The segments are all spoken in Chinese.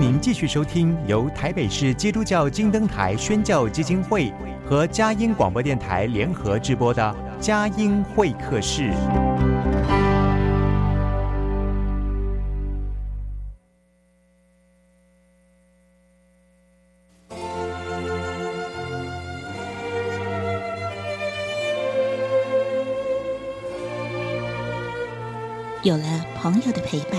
您继续收听由台北市基督教金灯台宣教基金会和佳音广播电台联合制播的《佳音会客室》。有了朋友的陪伴，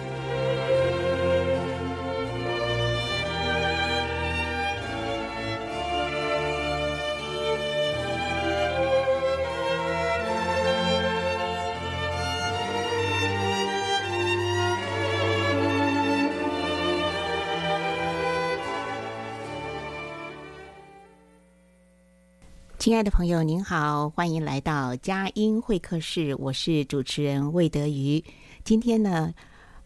亲爱的朋友，您好，欢迎来到佳音会客室。我是主持人魏德瑜。今天呢，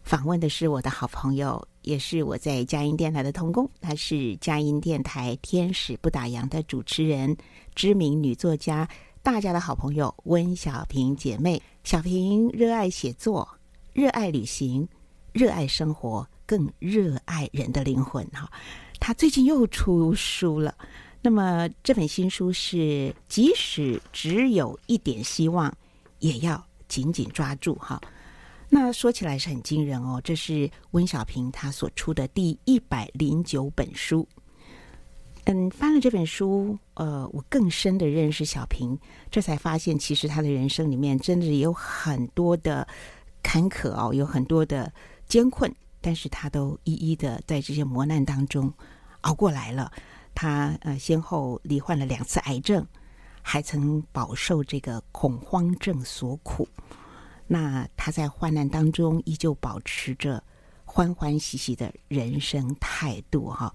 访问的是我的好朋友，也是我在佳音电台的同工。她是佳音电台《天使不打烊》的主持人，知名女作家，大家的好朋友温小平姐妹。小平热爱写作，热爱旅行，热爱生活，更热爱人的灵魂。哈，她最近又出书了。那么这本新书是，即使只有一点希望，也要紧紧抓住哈。那说起来是很惊人哦，这是温小平他所出的第一百零九本书。嗯，翻了这本书，呃，我更深的认识小平，这才发现其实他的人生里面真的有很多的坎坷哦，有很多的艰困，但是他都一一的在这些磨难当中熬过来了。他呃，先后罹患了两次癌症，还曾饱受这个恐慌症所苦。那他在患难当中依旧保持着欢欢喜喜的人生态度哈。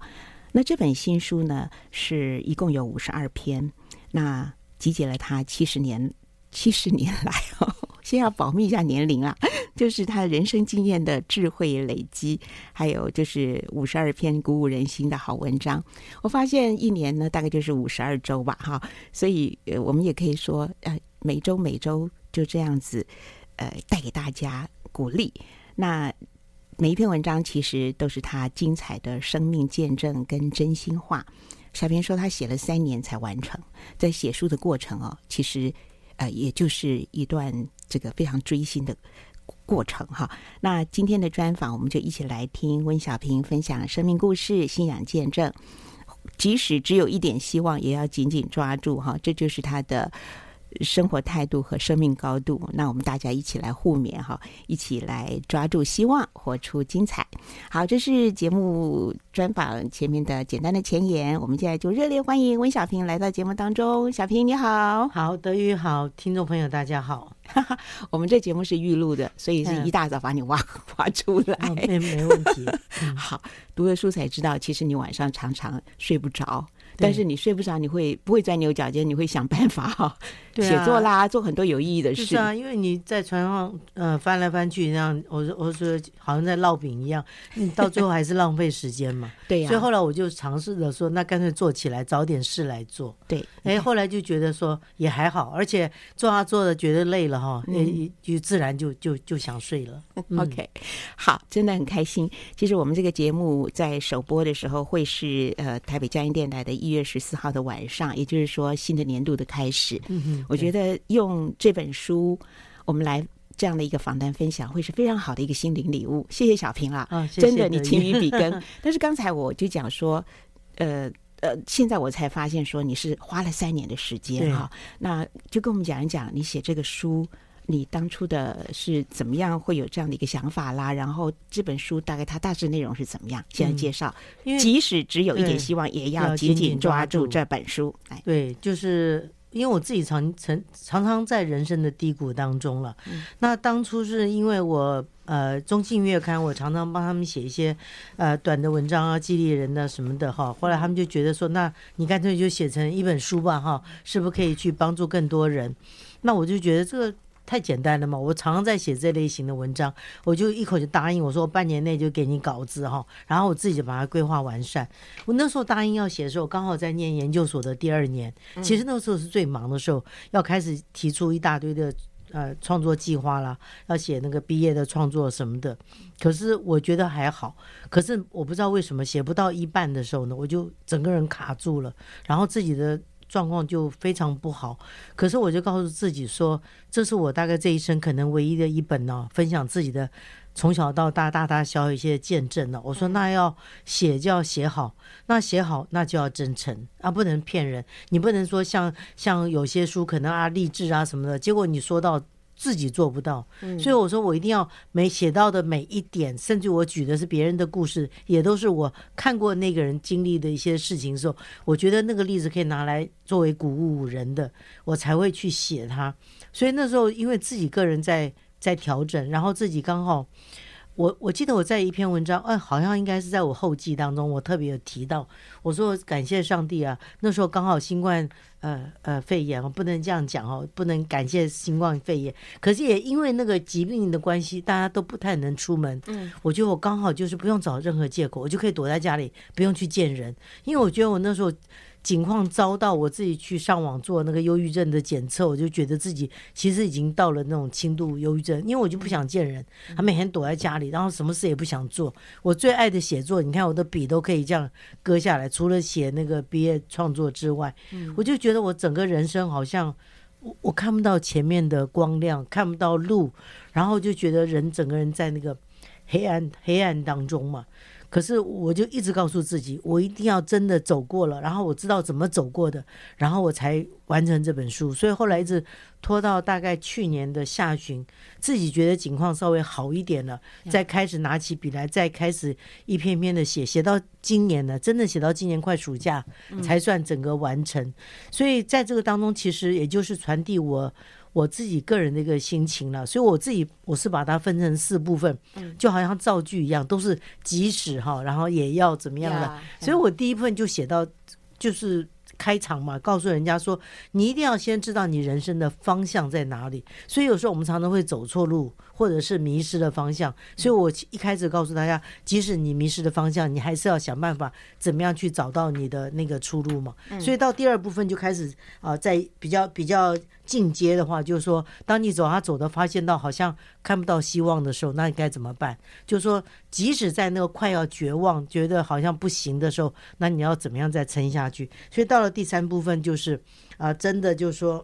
那这本新书呢，是一共有五十二篇，那集结了他七十年七十年来哦，先要保密一下年龄啊。就是他人生经验的智慧累积，还有就是五十二篇鼓舞人心的好文章。我发现一年呢，大概就是五十二周吧，哈。所以呃，我们也可以说，呃，每周每周就这样子，呃，带给大家鼓励。那每一篇文章其实都是他精彩的生命见证跟真心话。小平说他写了三年才完成，在写书的过程哦，其实呃，也就是一段这个非常追星的。过程哈，那今天的专访，我们就一起来听温小平分享生命故事、信仰见证。即使只有一点希望，也要紧紧抓住哈，这就是他的。生活态度和生命高度，那我们大家一起来互勉哈，一起来抓住希望，活出精彩。好，这是节目专访前面的简单的前言，我们现在就热烈欢迎温小平来到节目当中。小平你好，好，德瑜好，听众朋友大家好。我们这节目是预录的，所以是一大早把你挖挖出来，没没问题。好，读了书才知道，其实你晚上常常睡不着。但是你睡不着，你会不会钻牛角尖？你会想办法哈、哦，写作啦，做很多有意义的事。是啊，因为你在船上呃翻来翻去，那样我说我说好像在烙饼一样，你到最后还是浪费时间嘛。对呀、啊。所以后来我就尝试着说，那干脆做起来，找点事来做。对。哎，后来就觉得说也还好，而且做啊做的觉得累了哈，也、嗯、就自然就就就想睡了。嗯、OK，好，真的很开心。其实我们这个节目在首播的时候会是呃台北嘉音电台的。一月十四号的晚上，也就是说新的年度的开始。嗯哼，我觉得用这本书，我们来这样的一个访谈分享，会是非常好的一个心灵礼物。谢谢小平啦，哦、谢谢真的你情与比根。但是刚才我就讲说，呃呃，现在我才发现说你是花了三年的时间哈，那就跟我们讲一讲你写这个书。你当初的是怎么样会有这样的一个想法啦？然后这本书大概它大致内容是怎么样？现在介绍，嗯、即使只有一点希望，也要紧紧抓住这本书。对，就是因为我自己常常常常在人生的低谷当中了。那当初是因为我呃中信月刊，我常常帮他们写一些呃短的文章啊，激励人的什么的哈。后来他们就觉得说，那你干脆就写成一本书吧哈，是不是可以去帮助更多人？那我就觉得这个。太简单了嘛！我常常在写这类型的文章，我就一口就答应我说，我半年内就给你稿子哈，然后我自己就把它规划完善。我那时候答应要写的时候，刚好在念研究所的第二年，其实那时候是最忙的时候，要开始提出一大堆的呃创作计划啦，要写那个毕业的创作什么的。可是我觉得还好，可是我不知道为什么写不到一半的时候呢，我就整个人卡住了，然后自己的。状况就非常不好，可是我就告诉自己说，这是我大概这一生可能唯一的一本呢，分享自己的从小到大大大小小一些见证了。我说那要写就要写好，那写好那就要真诚啊，不能骗人。你不能说像像有些书可能啊励志啊什么的，结果你说到。自己做不到，所以我说我一定要每写到的每一点，甚至我举的是别人的故事，也都是我看过那个人经历的一些事情的时候，我觉得那个例子可以拿来作为鼓舞人的，我才会去写它。所以那时候因为自己个人在在调整，然后自己刚好。我我记得我在一篇文章，哎，好像应该是在我后记当中，我特别有提到，我说感谢上帝啊，那时候刚好新冠呃呃肺炎，我不能这样讲哦，不能感谢新冠肺炎，可是也因为那个疾病的关系，大家都不太能出门，嗯，我觉得我刚好就是不用找任何借口，我就可以躲在家里，不用去见人，因为我觉得我那时候。情况遭到我自己去上网做那个忧郁症的检测，我就觉得自己其实已经到了那种轻度忧郁症，因为我就不想见人，他每天躲在家里，然后什么事也不想做。我最爱的写作，你看我的笔都可以这样割下来，除了写那个毕业创作之外，我就觉得我整个人生好像我我看不到前面的光亮，看不到路，然后就觉得人整个人在那个黑暗黑暗当中嘛。可是我就一直告诉自己，我一定要真的走过了，然后我知道怎么走过的，然后我才完成这本书。所以后来一直拖到大概去年的下旬，自己觉得情况稍微好一点了，再开始拿起笔来，再开始一篇篇的写，写到今年呢，真的写到今年快暑假才算整个完成。所以在这个当中，其实也就是传递我。我自己个人的一个心情了，所以我自己我是把它分成四部分，就好像造句一样，都是即使哈，然后也要怎么样的，所以我第一部分就写到就是。开场嘛，告诉人家说，你一定要先知道你人生的方向在哪里。所以有时候我们常常会走错路，或者是迷失的方向。所以我一开始告诉大家，即使你迷失的方向，你还是要想办法怎么样去找到你的那个出路嘛。所以到第二部分就开始啊，在比较比较进阶的话，就是说，当你走啊走的，发现到好像看不到希望的时候，那你该怎么办？就是说，即使在那个快要绝望、觉得好像不行的时候，那你要怎么样再撑下去？所以到了。第三部分就是啊、呃，真的就是说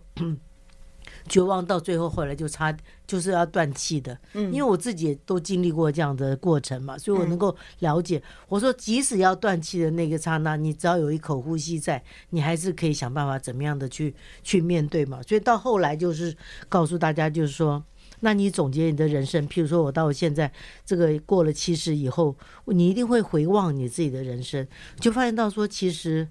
绝望到最后，后来就差就是要断气的。嗯，因为我自己也都经历过这样的过程嘛，所以我能够了解。我说，即使要断气的那个刹那，你只要有一口呼吸在，你还是可以想办法怎么样的去去面对嘛。所以到后来就是告诉大家，就是说，那你总结你的人生，譬如说我到现在这个过了七十以后，你一定会回望你自己的人生，就发现到说其实。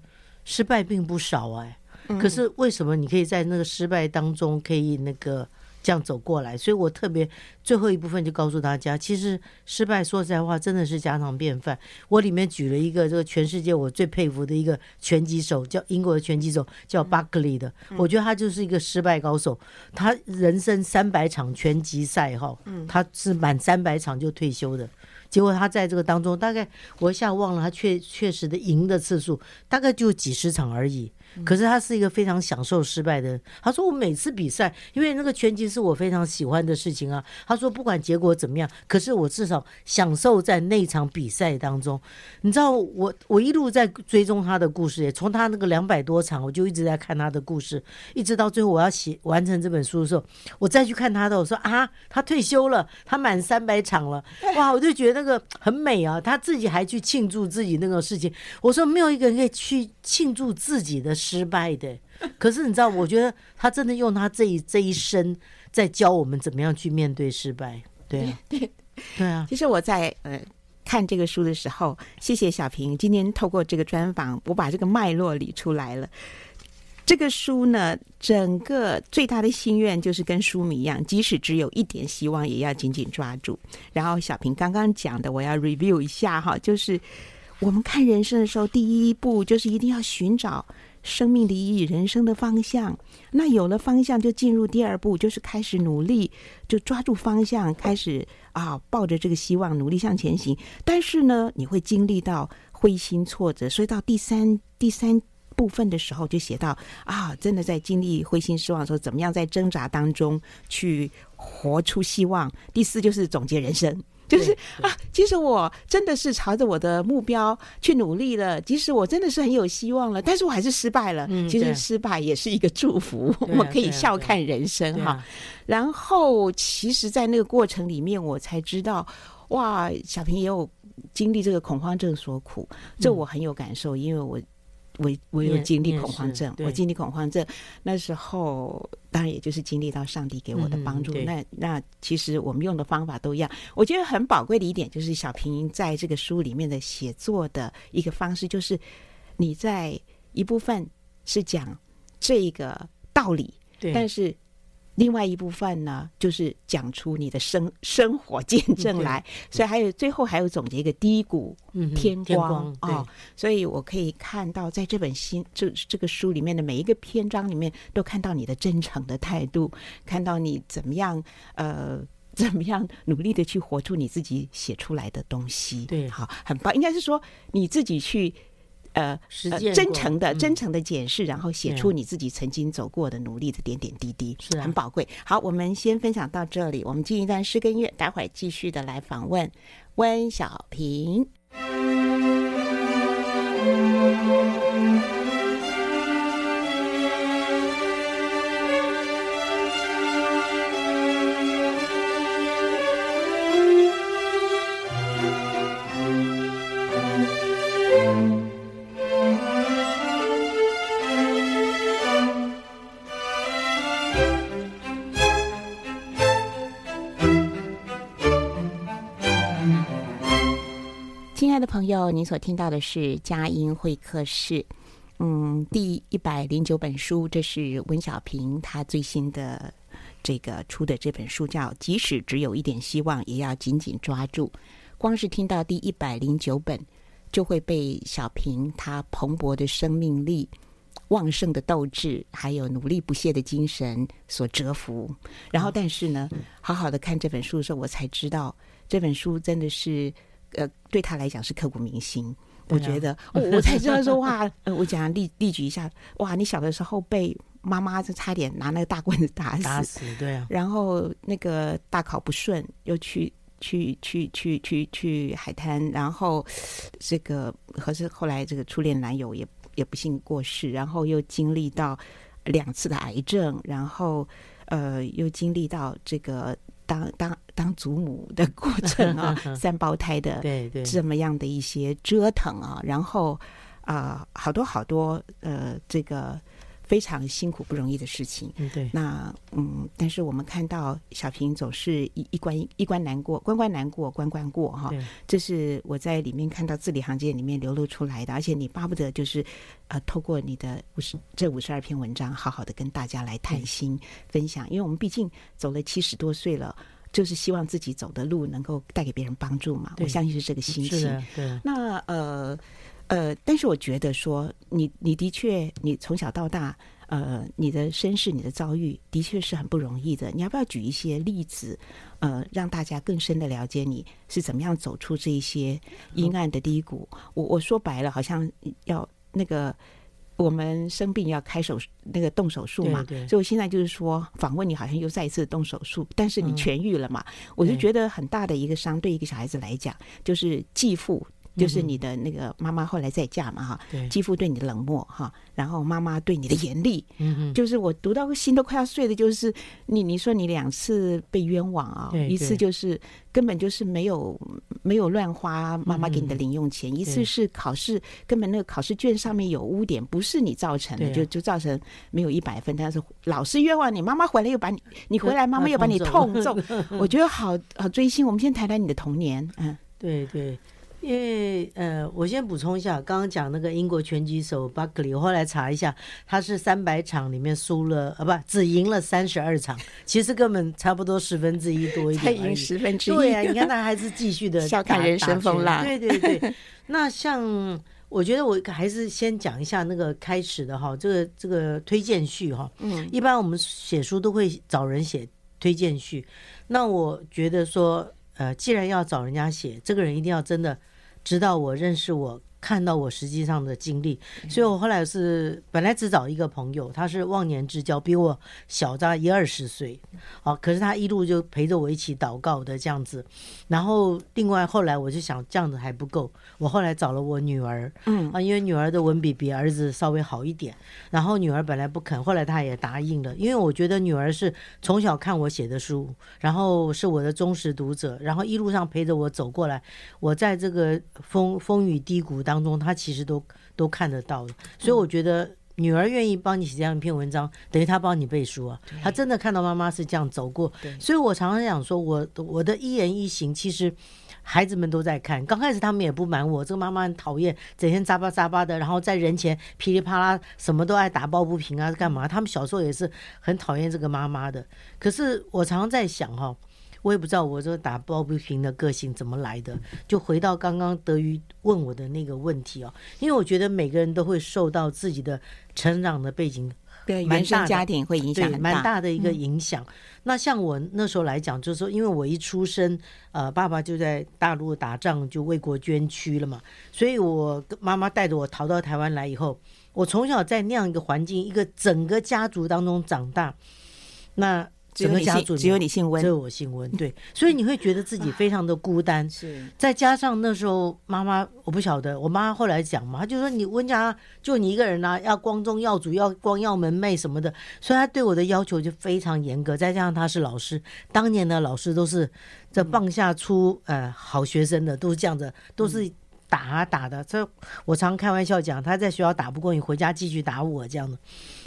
失败并不少哎，可是为什么你可以在那个失败当中可以那个这样走过来？所以我特别最后一部分就告诉大家，其实失败说实在话真的是家常便饭。我里面举了一个这个全世界我最佩服的一个拳击手，叫英国的拳击手叫巴克利的，我觉得他就是一个失败高手。他人生三百场拳击赛哈，他是满三百场就退休的。结果他在这个当中，大概我一下忘了他确确实的赢的次数，大概就几十场而已。可是他是一个非常享受失败的人。他说：“我每次比赛，因为那个拳击是我非常喜欢的事情啊。”他说：“不管结果怎么样，可是我至少享受在那场比赛当中。”你知道，我我一路在追踪他的故事，也从他那个两百多场，我就一直在看他的故事，一直到最后我要写完成这本书的时候，我再去看他的，我说：“啊，他退休了，他满三百场了，哇！”我就觉得那个很美啊，他自己还去庆祝自己那个事情。我说：“没有一个人可以去庆祝自己的。”失败的，可是你知道，我觉得他真的用他这一这一生在教我们怎么样去面对失败。对啊，对对啊。其实我在呃看这个书的时候，谢谢小平今天透过这个专访，我把这个脉络理出来了。这个书呢，整个最大的心愿就是跟书迷一样，即使只有一点希望，也要紧紧抓住。然后小平刚刚讲的，我要 review 一下哈，就是我们看人生的时候，第一步就是一定要寻找生命的意义、人生的方向。那有了方向，就进入第二步，就是开始努力，就抓住方向，开始啊，抱着这个希望努力向前行。但是呢，你会经历到灰心挫折，所以到第三第三。部分的时候就写到啊，真的在经历灰心失望的时候，怎么样在挣扎当中去活出希望。第四就是总结人生，就是啊，其实我真的是朝着我的目标去努力了，即使我真的是很有希望了，但是我还是失败了。其实失败也是一个祝福，我们可以笑看人生哈。然后，其实，在那个过程里面，我才知道，哇，小平也有经历这个恐慌症所苦，这我很有感受，因为我。我我有经历恐慌症，我经历恐慌症，那时候当然也就是经历到上帝给我的帮助。嗯、那那其实我们用的方法都一样。我觉得很宝贵的一点就是小平在这个书里面的写作的一个方式，就是你在一部分是讲这个道理，对，但是。另外一部分呢，就是讲出你的生生活见证来，所以还有最后还有总结一个低谷嗯天光啊，所以我可以看到在这本新这这个书里面的每一个篇章里面，都看到你的真诚的态度，看到你怎么样呃怎么样努力的去活出你自己写出来的东西，对，好，很棒，应该是说你自己去。呃，呃，真诚的、真诚的检视，然后写出你自己曾经走过的努力的点点滴滴，是很宝贵。好，我们先分享到这里，我们进一段诗跟乐，待会儿继续的来访问温小平。朋友，您所听到的是佳音会客室，嗯，第一百零九本书，这是温小平他最新的这个出的这本书，叫《即使只有一点希望，也要紧紧抓住》。光是听到第一百零九本，就会被小平他蓬勃的生命力、旺盛的斗志，还有努力不懈的精神所折服。然后，但是呢，好好的看这本书的时候，我才知道这本书真的是。呃，对他来讲是刻骨铭心。我觉得，我我才知道说哇，呃，我讲例例举一下，哇，你小的时候被妈妈就差点拿那个大棍子打死，打死，对啊。然后那个大考不顺，又去去去去去去海滩，然后这个可是后来这个初恋男友也也不幸过世，然后又经历到两次的癌症，然后呃，又经历到这个。当当当祖母的过程啊，三胞胎的对对。这么样的一些折腾啊，然后啊、呃，好多好多呃，这个非常辛苦不容易的事情。嗯对，那嗯，但是我们看到小平总是一一关一关难过，关关难过关关过哈。这是我在里面看到字里行间里面流露出来的，而且你巴不得就是呃，透过你的五十这五十二篇文章，好好的跟大家来谈心分享，因为我们毕竟走了七十多岁了，就是希望自己走的路能够带给别人帮助嘛。我相信是这个心情。对，那呃。呃，但是我觉得说，你你的确，你从小到大，呃，你的身世、你的遭遇，的确是很不容易的。你要不要举一些例子，呃，让大家更深的了解你是怎么样走出这一些阴暗的低谷？我我说白了，好像要那个我们生病要开手那个动手术嘛。对对。所以我现在就是说，访问你好像又再一次动手术，但是你痊愈了嘛？嗯。我就觉得很大的一个伤，对一个小孩子来讲，就是继父。就是你的那个妈妈后来再嫁嘛哈，继父对你的冷漠哈，然后妈妈对你的严厉，嗯，就是我读到心都快要碎的，就是你你说你两次被冤枉啊，一次就是根本就是没有没有乱花妈妈给你的零用钱，一次是考试根本那个考试卷上面有污点，不是你造成的，就就造成没有一百分，但是老师冤枉你，妈妈回来又把你你回来，妈妈又把你 痛揍，我觉得好好追星。我们先谈谈你的童年，嗯，对对。因为呃，我先补充一下，刚刚讲那个英国拳击手巴克利，我后来查一下，他是三百场里面输了啊，不，只赢了三十二场，其实根本差不多十分之一多一点，才赢十分之一。对呀、啊，你看他还是继续的 笑看人生风浪。对对对，那像我觉得我还是先讲一下那个开始的哈，这个这个推荐序哈，嗯，一般我们写书都会找人写推荐序，那我觉得说。呃，既然要找人家写，这个人一定要真的直到我、认识我。看到我实际上的经历，所以我后来是本来只找一个朋友，他是忘年之交，比我小大一二十岁，好，可是他一路就陪着我一起祷告的这样子。然后另外后来我就想这样子还不够，我后来找了我女儿，嗯。啊，因为女儿的文笔比儿子稍微好一点，然后女儿本来不肯，后来她也答应了，因为我觉得女儿是从小看我写的书，然后是我的忠实读者，然后一路上陪着我走过来，我在这个风风雨低谷当中，他其实都都看得到的，所以我觉得女儿愿意帮你写这样一篇文章，等于她帮你背书啊。她真的看到妈妈是这样走过，所以我常常想说，我我的一言一行，其实孩子们都在看。刚开始他们也不瞒我，这个妈妈很讨厌，整天扎巴扎巴的，然后在人前噼里啪啦，什么都爱打抱不平啊，干嘛？他们小时候也是很讨厌这个妈妈的。可是我常常在想哈。我也不知道我这个打抱不平的个性怎么来的，就回到刚刚德瑜问我的那个问题哦，因为我觉得每个人都会受到自己的成长的背景，对原生家庭会影响很大，蛮大的一个影响。那像我那时候来讲，就是说，因为我一出生，呃，爸爸就在大陆打仗，就为国捐躯了嘛，所以我妈妈带着我逃到台湾来以后，我从小在那样一个环境，一个整个家族当中长大，那。整个家族只有你姓温，只有我姓温，对，所以你会觉得自己非常的孤单。是，再加上那时候妈妈，我不晓得，我妈后来讲嘛，她就说你温家就你一个人啊，要光宗耀祖，要光耀门楣什么的，所以她对我的要求就非常严格。再加上她是老师，当年的老师都是这棒下出呃好学生的，都是这样子，都是打啊打的。这我常开玩笑讲，他在学校打不过你，回家继续打我这样的。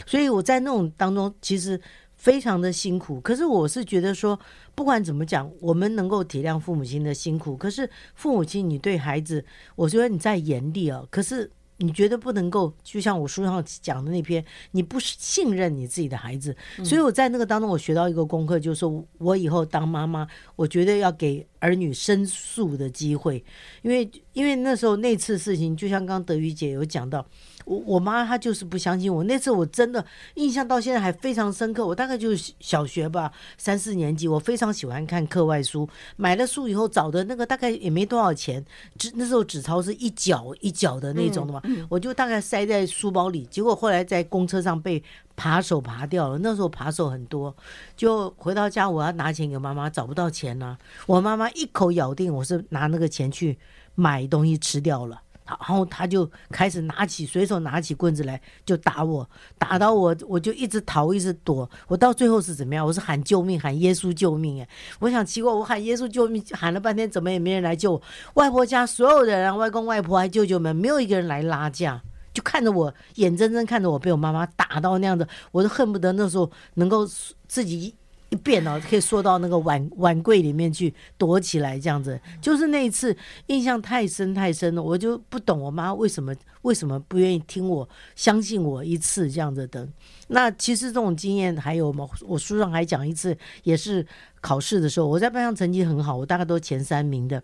所以我在那种当中，其实。非常的辛苦，可是我是觉得说，不管怎么讲，我们能够体谅父母亲的辛苦。可是父母亲，你对孩子，我觉得你在严厉啊。可是你觉得不能够，就像我书上讲的那篇，你不信任你自己的孩子。所以我在那个当中，我学到一个功课，就是说我以后当妈妈，我绝对要给儿女申诉的机会，因为因为那时候那次事情，就像刚刚德瑜姐有讲到。我我妈她就是不相信我，那次我真的印象到现在还非常深刻。我大概就是小学吧，三四年级，我非常喜欢看课外书。买了书以后找的那个大概也没多少钱，纸那时候纸钞是一角一角的那种的嘛，我就大概塞在书包里。结果后来在公车上被扒手扒掉了，那时候扒手很多，就回到家我要拿钱给妈妈，找不到钱了。我妈妈一口咬定我是拿那个钱去买东西吃掉了。然后他就开始拿起，随手拿起棍子来就打我，打到我，我就一直逃，一直躲。我到最后是怎么样？我是喊救命，喊耶稣救命！哎，我想奇怪，我喊耶稣救命，喊了半天，怎么也没人来救我？外婆家所有的人，外公外婆还舅舅们，没有一个人来拉架，就看着我，眼睁睁看着我被我妈妈打到那样子，我都恨不得那时候能够自己。一变哦，可以缩到那个碗碗柜里面去躲起来，这样子。就是那一次印象太深太深了，我就不懂我妈为什么为什么不愿意听我，相信我一次这样子的。那其实这种经验还有吗？我书上还讲一次，也是。考试的时候，我在班上成绩很好，我大概都前三名的。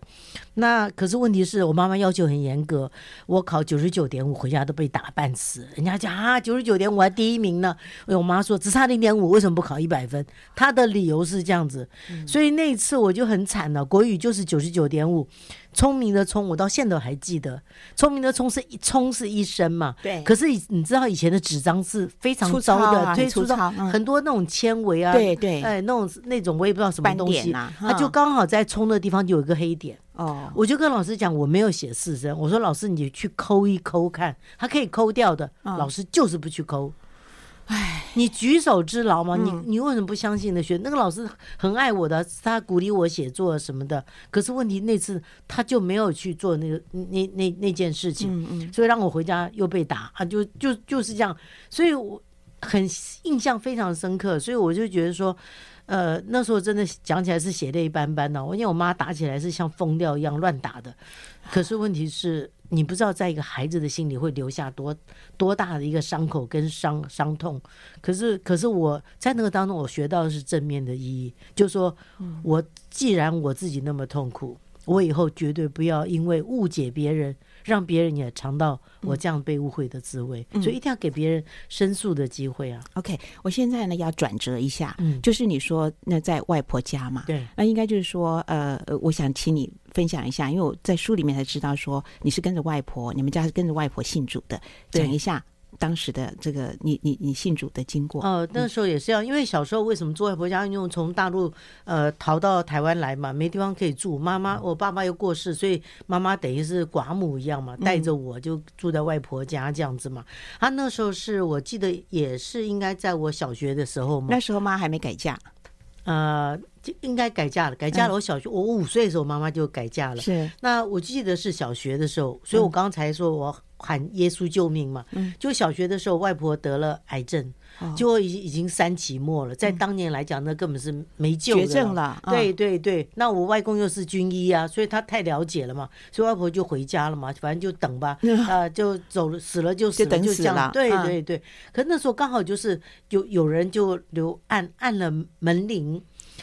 那可是问题是我妈妈要求很严格，我考九十九点五回家都被打半死。人家讲啊，九十九点五还第一名呢。我妈说只差零点五，为什么不考一百分？她的理由是这样子，所以那一次我就很惨了。国语就是九十九点五。聪明的聪，我到现在都还记得。聪明的聪是一聪是一生嘛？对。可是你知道以前的纸张是非常糟的，对，粗糙，很多那种纤维啊，对对，哎，那种那种我也不知道什么东西，它就刚好在冲的地方就有一个黑点。哦。我就跟老师讲，我没有写四声，我说老师你去抠一抠看，它可以抠掉的。老师就是不去抠。哎，你举手之劳吗？嗯、你你为什么不相信的学？那个老师很爱我的，他鼓励我写作什么的。可是问题那次他就没有去做那个那那那件事情，嗯嗯，所以让我回家又被打啊，就就就是这样。所以我很印象非常深刻，所以我就觉得说。呃，那时候真的讲起来是血泪斑斑的，我因为我妈打起来是像疯掉一样乱打的，可是问题是。你不知道，在一个孩子的心里会留下多多大的一个伤口跟伤伤痛。可是，可是我在那个当中，我学到的是正面的意义，就是说我既然我自己那么痛苦，我以后绝对不要因为误解别人。让别人也尝到我这样被误会的滋味，嗯、所以一定要给别人申诉的机会啊。OK，我现在呢要转折一下，嗯，就是你说那在外婆家嘛，对，那应该就是说，呃，我想请你分享一下，因为我在书里面才知道说你是跟着外婆，你们家是跟着外婆信主的，讲一下。当时的这个你你你信主的经过哦，那时候也是要，因为小时候为什么住外婆家？因为从大陆呃逃到台湾来嘛，没地方可以住。妈妈，我爸爸又过世，所以妈妈等于是寡母一样嘛，带着我就住在外婆家这样子嘛。啊、那时候是我记得也是应该在我小学的时候嘛，那时候妈还没改嫁，呃，就应该改嫁了，改嫁了。我小学、嗯、我五岁的时候，妈妈就改嫁了。是，那我记得是小学的时候，所以我刚才说我。喊耶稣救命嘛！就小学的时候，外婆得了癌症，就已已经三期末了。在当年来讲，那根本是没救，绝症了。对对对，那我外公又是军医啊，所以他太了解了嘛，所以外婆就回家了嘛，反正就等吧，啊，就走了，死了就死了，就这样。对对对，可那时候刚好就是有有人就留按按了门铃。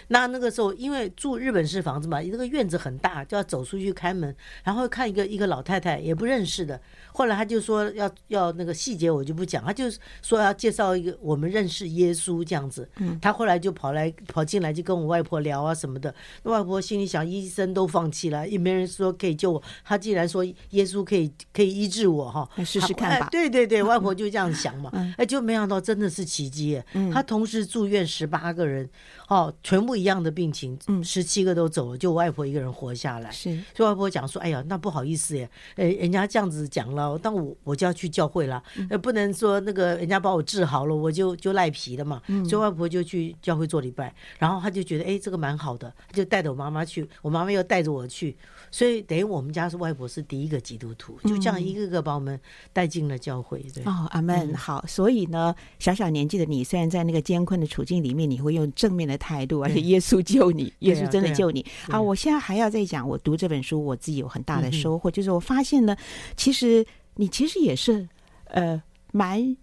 那那个时候，因为住日本式房子嘛，那个院子很大，就要走出去开门，然后看一个一个老太太，也不认识的。后来他就说要要那个细节我就不讲，他就说要介绍一个我们认识耶稣这样子。嗯他后来就跑来跑进来就跟我外婆聊啊什么的。那外婆心里想，医生都放弃了，也没人说可以救我。他既然说耶稣可以可以医治我哈，试试看吧。对对对，外婆就这样想嘛。哎，就没想到真的是奇迹。他同时住院十八个人。哦，全部一样的病情，嗯，十七个都走了，就我外婆一个人活下来。是，所以外婆讲说：“哎呀，那不好意思耶，呃，人家这样子讲了，但我我就要去教会了，呃，不能说那个人家把我治好了，我就就赖皮了嘛。所以外婆就去教会做礼拜，然后他就觉得，哎，这个蛮好的，就带着我妈妈去，我妈妈又带着我去。”所以等于我们家是外婆是第一个基督徒，就这样一个个把我们带进了教会。对哦，阿门。好，所以呢，小小年纪的你，虽然在那个艰困的处境里面，你会用正面的态度，而且耶稣救你，耶稣真的救你。好，我现在还要再讲，我读这本书，我自己有很大的收获，就是我发现呢，其实你其实也是呃蛮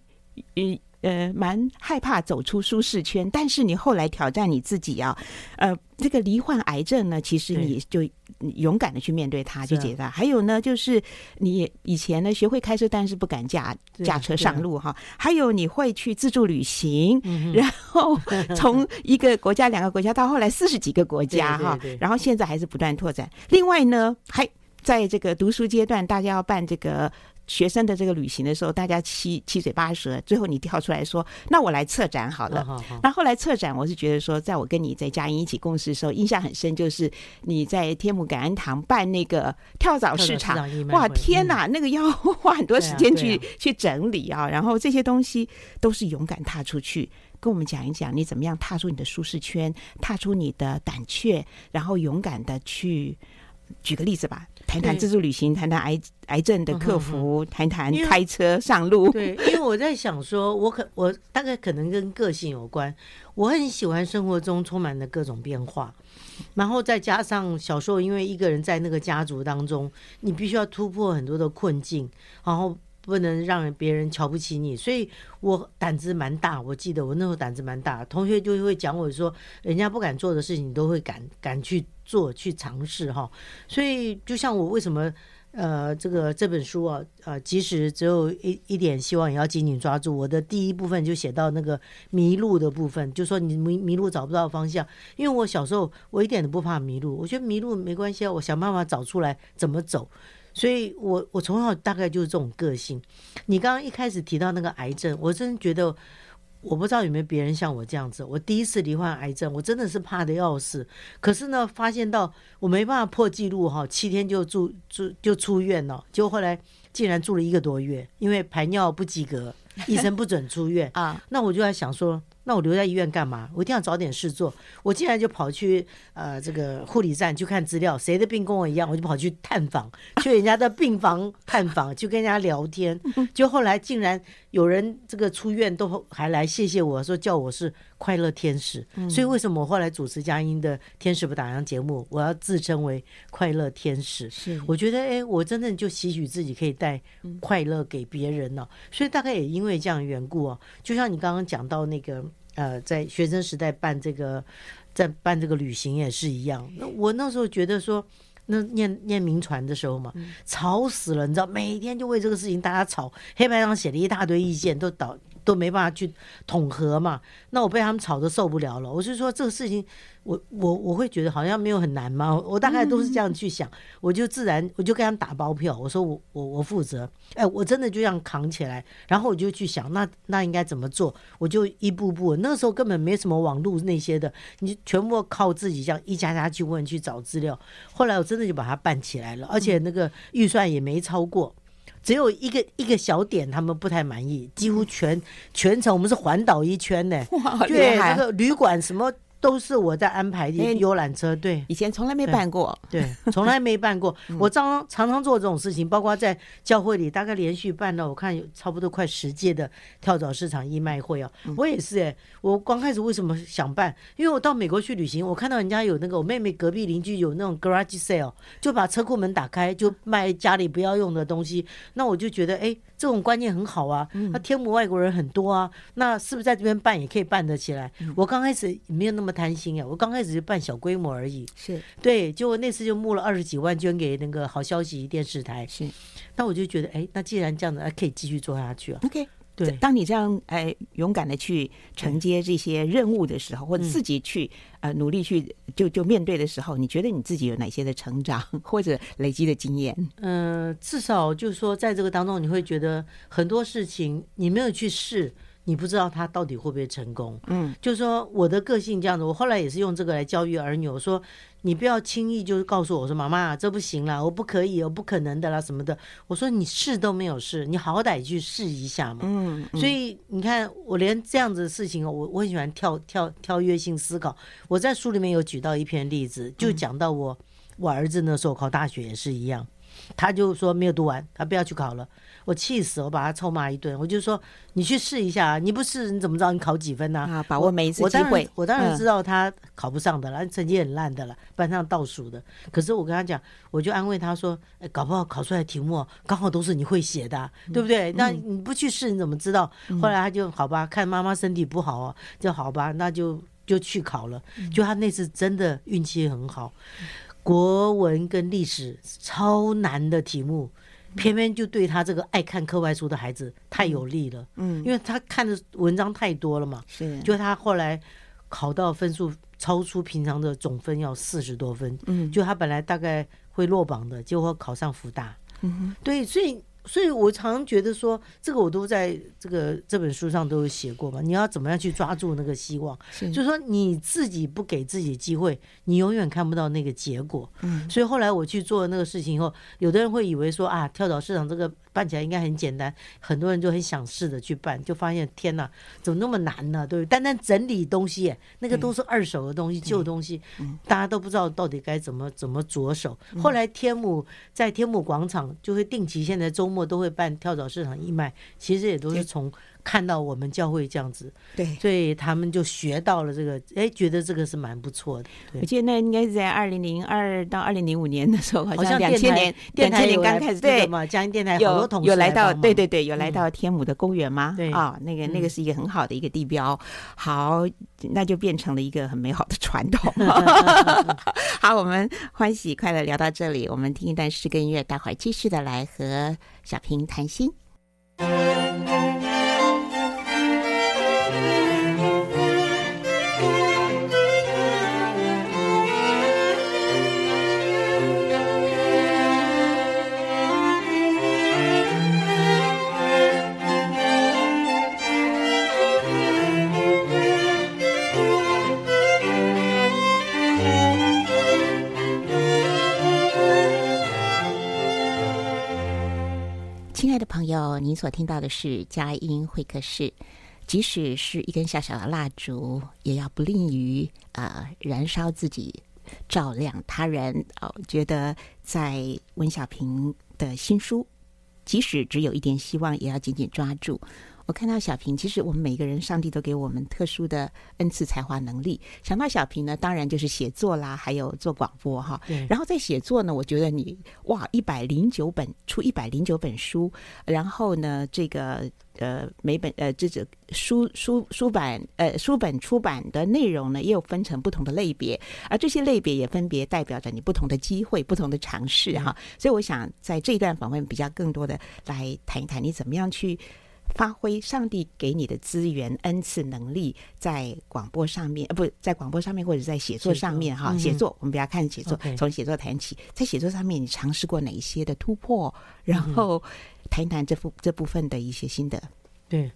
嗯。呃，蛮害怕走出舒适圈，但是你后来挑战你自己啊，呃，这个罹患癌症呢，其实你就勇敢的去面对它，去解答。还有呢，就是你以前呢学会开车，但是不敢驾驾车上路哈。还有你会去自助旅行，然后 从一个国家、两个国家到后来四十几个国家哈，然后现在还是不断拓展。另外呢，还在这个读书阶段，大家要办这个。学生的这个旅行的时候，大家七七嘴八舌，最后你跳出来说：“那我来策展好了。”那后来策展，我是觉得说，在我跟你在佳音一起共事的时候，印象很深，就是你在天母感恩堂办那个跳蚤市场，哇，天哪，那个要花很多时间去去整理啊。然后这些东西都是勇敢踏出去，跟我们讲一讲你怎么样踏出你的舒适圈，踏出你的胆怯，然后勇敢的去。举个例子吧，谈谈自助旅行，谈谈癌癌症的克服，谈谈开车上路。对，因为我在想说，我可我大概可能跟个性有关，我很喜欢生活中充满了各种变化，然后再加上小时候因为一个人在那个家族当中，你必须要突破很多的困境，然后。不能让别人瞧不起你，所以我胆子蛮大。我记得我那时候胆子蛮大，同学就会讲我说，人家不敢做的事情，你都会敢敢去做去尝试哈。所以就像我为什么呃这个这本书啊呃，即使只有一一点希望，也要紧紧抓住。我的第一部分就写到那个迷路的部分，就说你迷迷路找不到方向，因为我小时候我一点都不怕迷路，我觉得迷路没关系啊，我想办法找出来怎么走。所以我，我我从小大概就是这种个性。你刚刚一开始提到那个癌症，我真的觉得，我不知道有没有别人像我这样子。我第一次罹患癌症，我真的是怕的要死。可是呢，发现到我没办法破纪录哈，七天就住住就出院了。结果后来竟然住了一个多月，因为排尿不及格，医生不准出院啊。那我就在想说，那我留在医院干嘛？我一定要找点事做。我竟然就跑去呃这个护理站去看资料，谁的病跟我一样，我就跑去探访，去人家的病房探访，去跟人家聊天。就后来竟然有人这个出院都还来谢谢我说叫我是快乐天使。所以为什么我后来主持佳音的《天使不打烊》节目，我要自称为快乐天使？是我觉得哎，我真正就吸取自己可以带快乐给别人呢。所以大概也因为这样的缘故哦，就像你刚刚讲到那个。呃，在学生时代办这个，在办这个旅行也是一样。那我那时候觉得说，那念念名传的时候嘛，吵死了，你知道，每天就为这个事情大家吵，黑板上写了一大堆意见，都导。都没办法去统合嘛，那我被他们吵得受不了了。我是说这个事情，我我我会觉得好像没有很难嘛。我大概都是这样去想，我就自然我就跟他们打包票，我说我我我负责，哎，我真的就这样扛起来，然后我就去想，那那应该怎么做？我就一步步，那个时候根本没什么网络那些的，你全部靠自己这样一家家去问去找资料。后来我真的就把它办起来了，而且那个预算也没超过。只有一个一个小点，他们不太满意，几乎全全程我们是环岛一圈呢。哇，对，这个旅馆什么。都是我在安排的游览车，对，以前从来没办过，对，从来没办过。我常常常做这种事情，包括在教会里，大概连续办了，我看有差不多快十届的跳蚤市场义卖会啊。我也是哎，我刚开始为什么想办？因为我到美国去旅行，我看到人家有那个我妹妹隔壁邻居有那种 garage sale，就把车库门打开，就卖家里不要用的东西。那我就觉得，哎，这种观念很好啊。那天母外国人很多啊，那是不是在这边办也可以办得起来？我刚开始没有那么。贪心啊！我刚开始就办小规模而已，是对，结果那次就募了二十几万捐给那个好消息电视台。是，那我就觉得，哎，那既然这样子，可以继续做下去啊。OK，对，当你这样哎勇敢的去承接这些任务的时候，或者自己去呃努力去就就面对的时候，你觉得你自己有哪些的成长 或者累积的经验？嗯、呃，至少就是说，在这个当中，你会觉得很多事情你没有去试。你不知道他到底会不会成功，嗯，就是说我的个性这样子，我后来也是用这个来教育儿女，我说你不要轻易就是告诉我说妈妈这不行了，我不可以，我不可能的啦什么的，我说你试都没有试，你好歹去试一下嘛，嗯，所以你看我连这样子的事情，我我很喜欢跳跳跳跃性思考，我在书里面有举到一篇例子，就讲到我我儿子那时候考大学也是一样，他就说没有读完，他不要去考了。我气死，我把他臭骂一顿。我就说，你去试一下，你不试你怎么知道你考几分呢？啊，把握每一次机会。我当然知道他考不上的了，成绩很烂的了，班上倒数的。可是我跟他讲，我就安慰他说，哎，搞不好考出来的题目刚好都是你会写的，对不对？那你不去试你怎么知道？后来他就好吧，看妈妈身体不好啊，就好吧，那就就去考了。就他那次真的运气很好，国文跟历史超难的题目。偏偏就对他这个爱看课外书的孩子太有利了，嗯，因为他看的文章太多了嘛，是，就他后来考到分数超出平常的总分要四十多分，嗯，就他本来大概会落榜的，结果考上福大，嗯，对，所以。所以我常常觉得说，这个我都在这个这本书上都有写过嘛。你要怎么样去抓住那个希望？是，就是说你自己不给自己机会，你永远看不到那个结果。嗯，所以后来我去做那个事情以后，有的人会以为说啊，跳蚤市场这个。办起来应该很简单，很多人就很想试着去办，就发现天哪，怎么那么难呢？对不对？单单整理东西，那个都是二手的东西、旧东西，大家都不知道到底该怎么怎么着手。后来天母在天母广场就会定期，现在周末都会办跳蚤市场义卖，其实也都是从。看到我们教会这样子，对，所以他们就学到了这个，哎，觉得这个是蛮不错的。我记得那应该是在二零零二到二零零五年的时候，好像两千年，两千年刚开始对嘛，佳音电台有同有来到，对对对，有来到天母的公园吗？对啊，那个那个是一个很好的一个地标，好，那就变成了一个很美好的传统。好，我们欢喜快乐聊到这里，我们听一段诗歌音乐，待会儿继续的来和小平谈心。朋友，您所听到的是佳音会客室。即使是一根小小的蜡烛，也要不吝于啊燃烧自己，照亮他人。哦，觉得在温小平的新书，即使只有一点希望，也要紧紧抓住。我看到小平，其实我们每一个人，上帝都给我们特殊的恩赐、才华、能力。想到小平呢，当然就是写作啦，还有做广播哈。对。然后在写作呢，我觉得你哇，一百零九本出一百零九本书，然后呢，这个呃每本呃这这书书书版呃书本出版的内容呢，也有分成不同的类别，而这些类别也分别代表着你不同的机会、不同的尝试哈。所以我想在这一段访问比较更多的来谈一谈你怎么样去。发挥上帝给你的资源、恩赐、能力，在广播上面，呃，不在广播上面，或者在写作上面，哈，写作，我们不要看写作，从写作谈起，在写作上面，你尝试过哪一些的突破？然后谈一谈这部这部分的一些心得。对，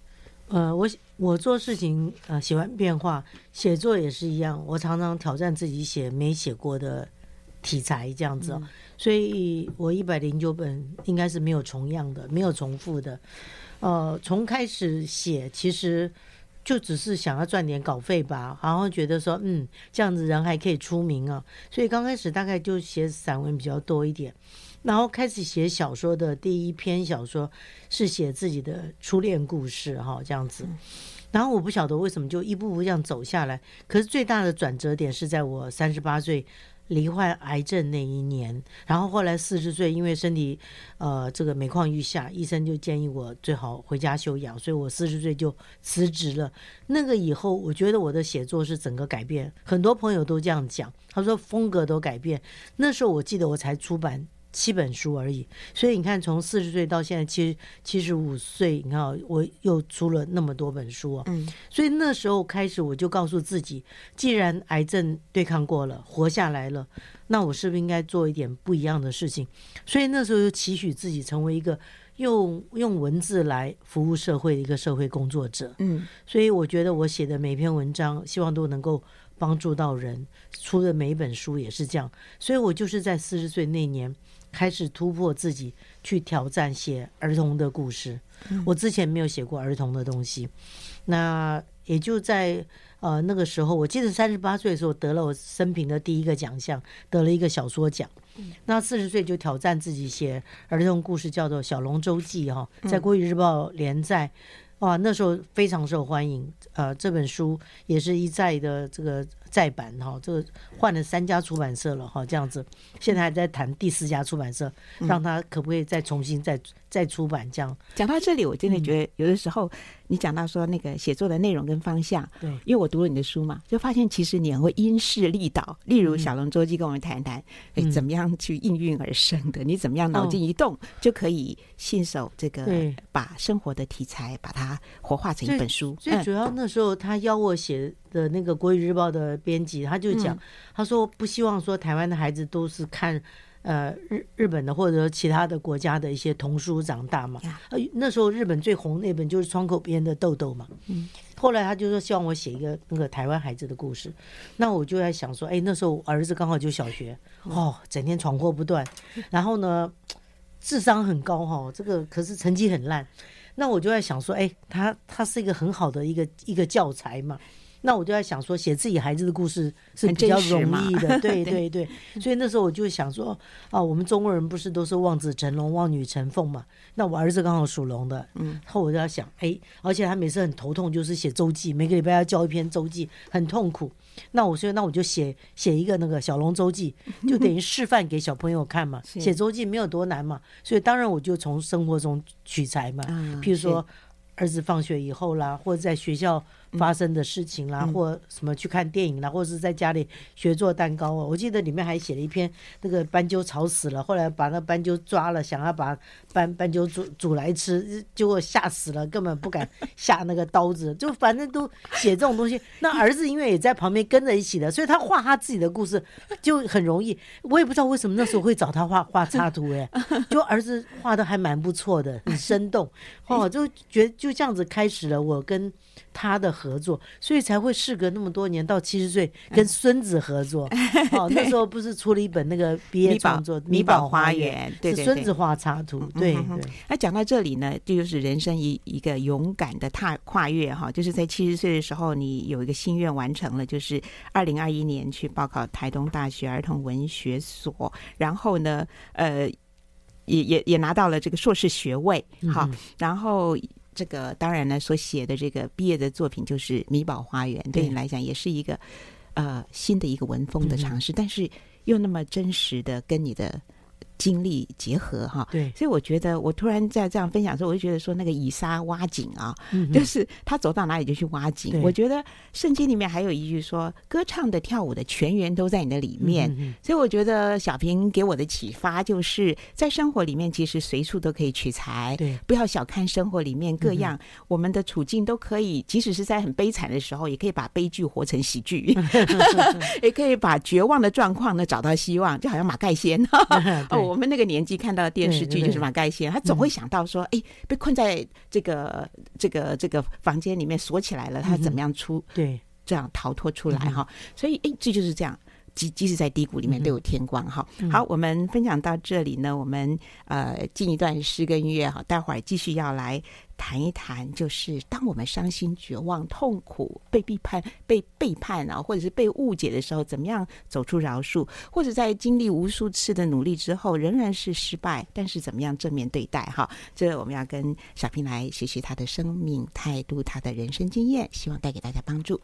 呃，我我做事情呃喜欢变化，写作也是一样，我常常挑战自己写没写过的题材，这样子，哦，所以我一百零九本应该是没有重样的，没有重复的。呃，从开始写，其实就只是想要赚点稿费吧，然后觉得说，嗯，这样子人还可以出名啊，所以刚开始大概就写散文比较多一点，然后开始写小说的第一篇小说是写自己的初恋故事，哈，这样子，然后我不晓得为什么就一步步这样走下来，可是最大的转折点是在我三十八岁。罹患癌症那一年，然后后来四十岁，因为身体呃这个每况愈下，医生就建议我最好回家休养，所以我四十岁就辞职了。那个以后，我觉得我的写作是整个改变，很多朋友都这样讲，他说风格都改变。那时候我记得我才出版。七本书而已，所以你看，从四十岁到现在七七十五岁，你看我又出了那么多本书啊。嗯，所以那时候开始，我就告诉自己，既然癌症对抗过了，活下来了，那我是不是应该做一点不一样的事情？所以那时候就期许自己成为一个用用文字来服务社会的一个社会工作者。嗯，所以我觉得我写的每篇文章，希望都能够帮助到人，出的每一本书也是这样。所以我就是在四十岁那年。开始突破自己，去挑战写儿童的故事。我之前没有写过儿童的东西，那也就在呃那个时候，我记得三十八岁的时候得了我生平的第一个奖项，得了一个小说奖。那四十岁就挑战自己写儿童故事，叫做《小龙舟记》哈，在《国语日报》连载。哇，那时候非常受欢迎。呃，这本书也是一再的这个。再版哈，这个换了三家出版社了哈，这样子，现在还在谈第四家出版社，让他可不可以再重新再再出版这样。讲到这里，我真的觉得有的时候你讲到说那个写作的内容跟方向，对，因为我读了你的书嘛，就发现其实你很会因势利导。例如《小龙舟记》，跟我们谈谈，哎，怎么样去应运而生的？你怎么样脑筋一动就可以信手这个把生活的题材把它活化成一本书？最主要那时候他邀我写。的那个《国语日报》的编辑，他就讲，他说不希望说台湾的孩子都是看呃日日本的或者其他的国家的一些童书长大嘛。呃，那时候日本最红那本就是窗口边的豆豆嘛。嗯。后来他就说希望我写一个那个台湾孩子的故事，那我就在想说，哎，那时候我儿子刚好就小学，哦，整天闯祸不断，然后呢，智商很高哈，这个可是成绩很烂，那我就在想说，哎，他他是一个很好的一个一个教材嘛。那我就在想说，写自己孩子的故事是比较容易的，对对对。所以那时候我就想说，啊，我们中国人不是都是望子成龙、望女成凤嘛？那我儿子刚好属龙的，嗯，后我就在想，哎，而且他每次很头痛，就是写周记，每个礼拜要交一篇周记，很痛苦。那我说，那我就写写一个那个小龙周记，就等于示范给小朋友看嘛。写周记没有多难嘛，所以当然我就从生活中取材嘛，譬如说儿子放学以后啦，或者在学校。发生的事情啦，或什么去看电影啦，或者是在家里学做蛋糕啊。我记得里面还写了一篇，那个斑鸠吵死了，后来把那斑鸠抓了，想要把斑斑鸠煮煮来吃，结果吓死了，根本不敢下那个刀子。就反正都写这种东西。那儿子因为也在旁边跟着一起的，所以他画他自己的故事就很容易。我也不知道为什么那时候会找他画画插图，哎，就儿子画的还蛮不错的，很生动。哦，就觉得就这样子开始了我跟他的。合作，所以才会事隔那么多年，到七十岁跟孙子合作。哦，那时候不是出了一本那个毕业创作《米宝花园》，对，是孙子画插图。对对。那讲到这里呢，这就是人生一一个勇敢的踏跨越哈，就是在七十岁的时候，你有一个心愿完成了，就是二零二一年去报考台东大学儿童文学所，然后呢，呃。也也也拿到了这个硕士学位，好，嗯、然后这个当然呢，所写的这个毕业的作品就是《米宝花园》，对你来讲也是一个呃新的一个文风的尝试，嗯、但是又那么真实的跟你的。经历结合哈，对，所以我觉得我突然在这样分享的时候，我就觉得说那个以撒挖井啊，嗯、就是他走到哪里就去挖井。我觉得圣经里面还有一句说，歌唱的、跳舞的，全员都在你的里面。嗯、所以我觉得小平给我的启发就是在生活里面，其实随处都可以取材，对，不要小看生活里面各样，嗯、我们的处境都可以，即使是在很悲惨的时候，也可以把悲剧活成喜剧，也可以把绝望的状况呢找到希望，就好像马盖先。哦。我们那个年纪看到的电视剧就是马盖先，他总会想到说：“哎，被困在这个这个这个房间里面锁起来了，他怎么样出？对，这样逃脱出来哈。所以，哎，这就是这样。”即即使在低谷里面都有天光哈。嗯、好，我们分享到这里呢，我们呃进一段诗跟音乐哈，待会儿继续要来谈一谈，就是当我们伤心、绝望、痛苦、被背叛、被背叛啊，或者是被误解的时候，怎么样走出饶恕，或者在经历无数次的努力之后仍然是失败，但是怎么样正面对待哈？这我们要跟小平来学习他的生命态度，他的人生经验，希望带给大家帮助。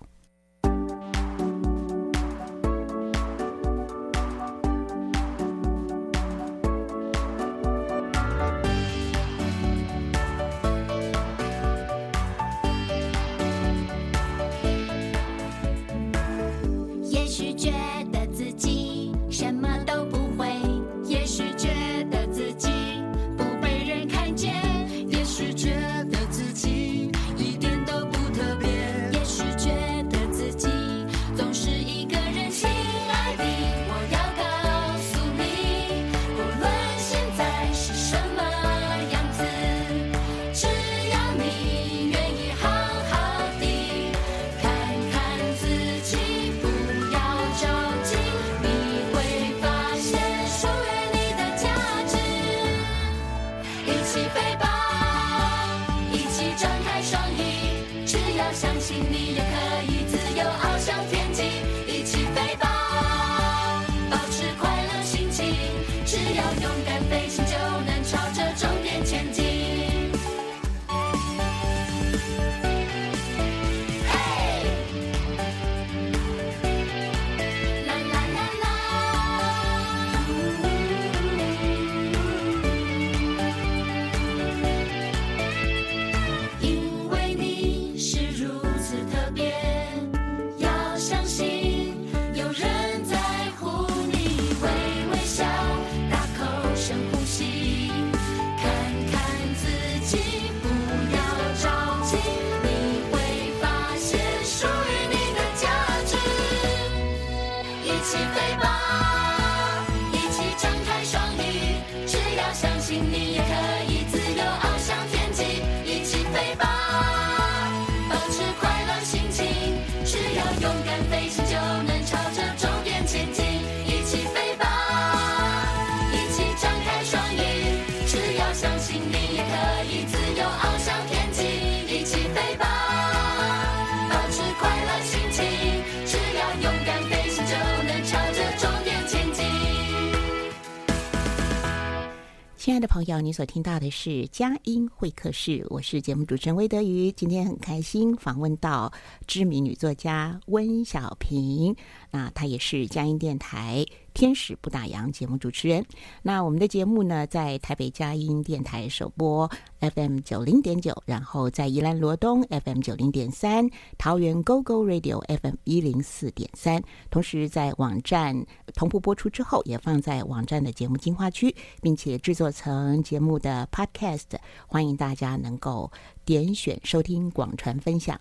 朋友，你所听到的是佳音会客室，我是节目主持人魏德瑜。今天很开心访问到知名女作家温小平，那她也是佳音电台。天使不打烊节目主持人，那我们的节目呢，在台北佳音电台首播 FM 九零点九，然后在宜兰罗东 FM 九零点三，桃园 GO GO Radio FM 一零四点三，同时在网站同步播出之后，也放在网站的节目精华区，并且制作成节目的 Podcast，欢迎大家能够。点选收听、广传分享。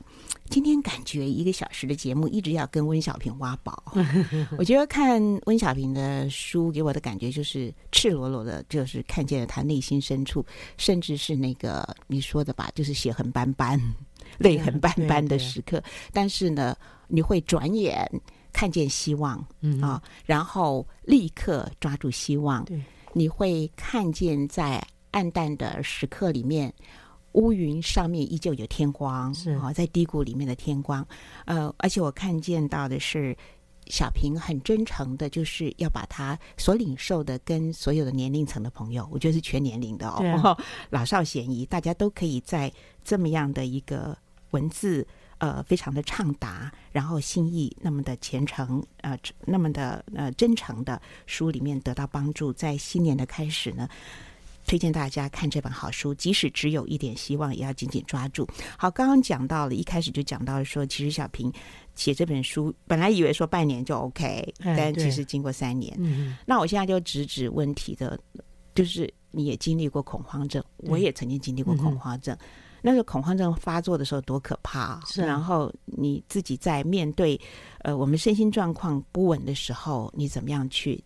今天感觉一个小时的节目，一直要跟温小平挖宝。我觉得看温小平的书，给我的感觉就是赤裸裸的，就是看见了他内心深处，甚至是那个你说的吧，就是血痕斑斑。泪痕斑斑的时刻。但是呢，你会转眼看见希望，嗯啊，然后立刻抓住希望。对，你会看见在暗淡的时刻里面，乌云上面依旧有天光，是啊，在低谷里面的天光。呃，而且我看见到的是。小平很真诚的，就是要把他所领受的跟所有的年龄层的朋友，我觉得是全年龄的哦，啊、老少咸宜，大家都可以在这么样的一个文字，呃，非常的畅达，然后心意那么的虔诚，呃，那么的呃真诚的书里面得到帮助，在新年的开始呢。推荐大家看这本好书，即使只有一点希望，也要紧紧抓住。好，刚刚讲到了，一开始就讲到了说，其实小平写这本书，本来以为说半年就 OK，但其实经过三年。嗯，那我现在就直指问题的，就是你也经历过恐慌症，我也曾经经历过恐慌症。嗯、那个恐慌症发作的时候多可怕！是，然后你自己在面对呃我们身心状况不稳的时候，你怎么样去？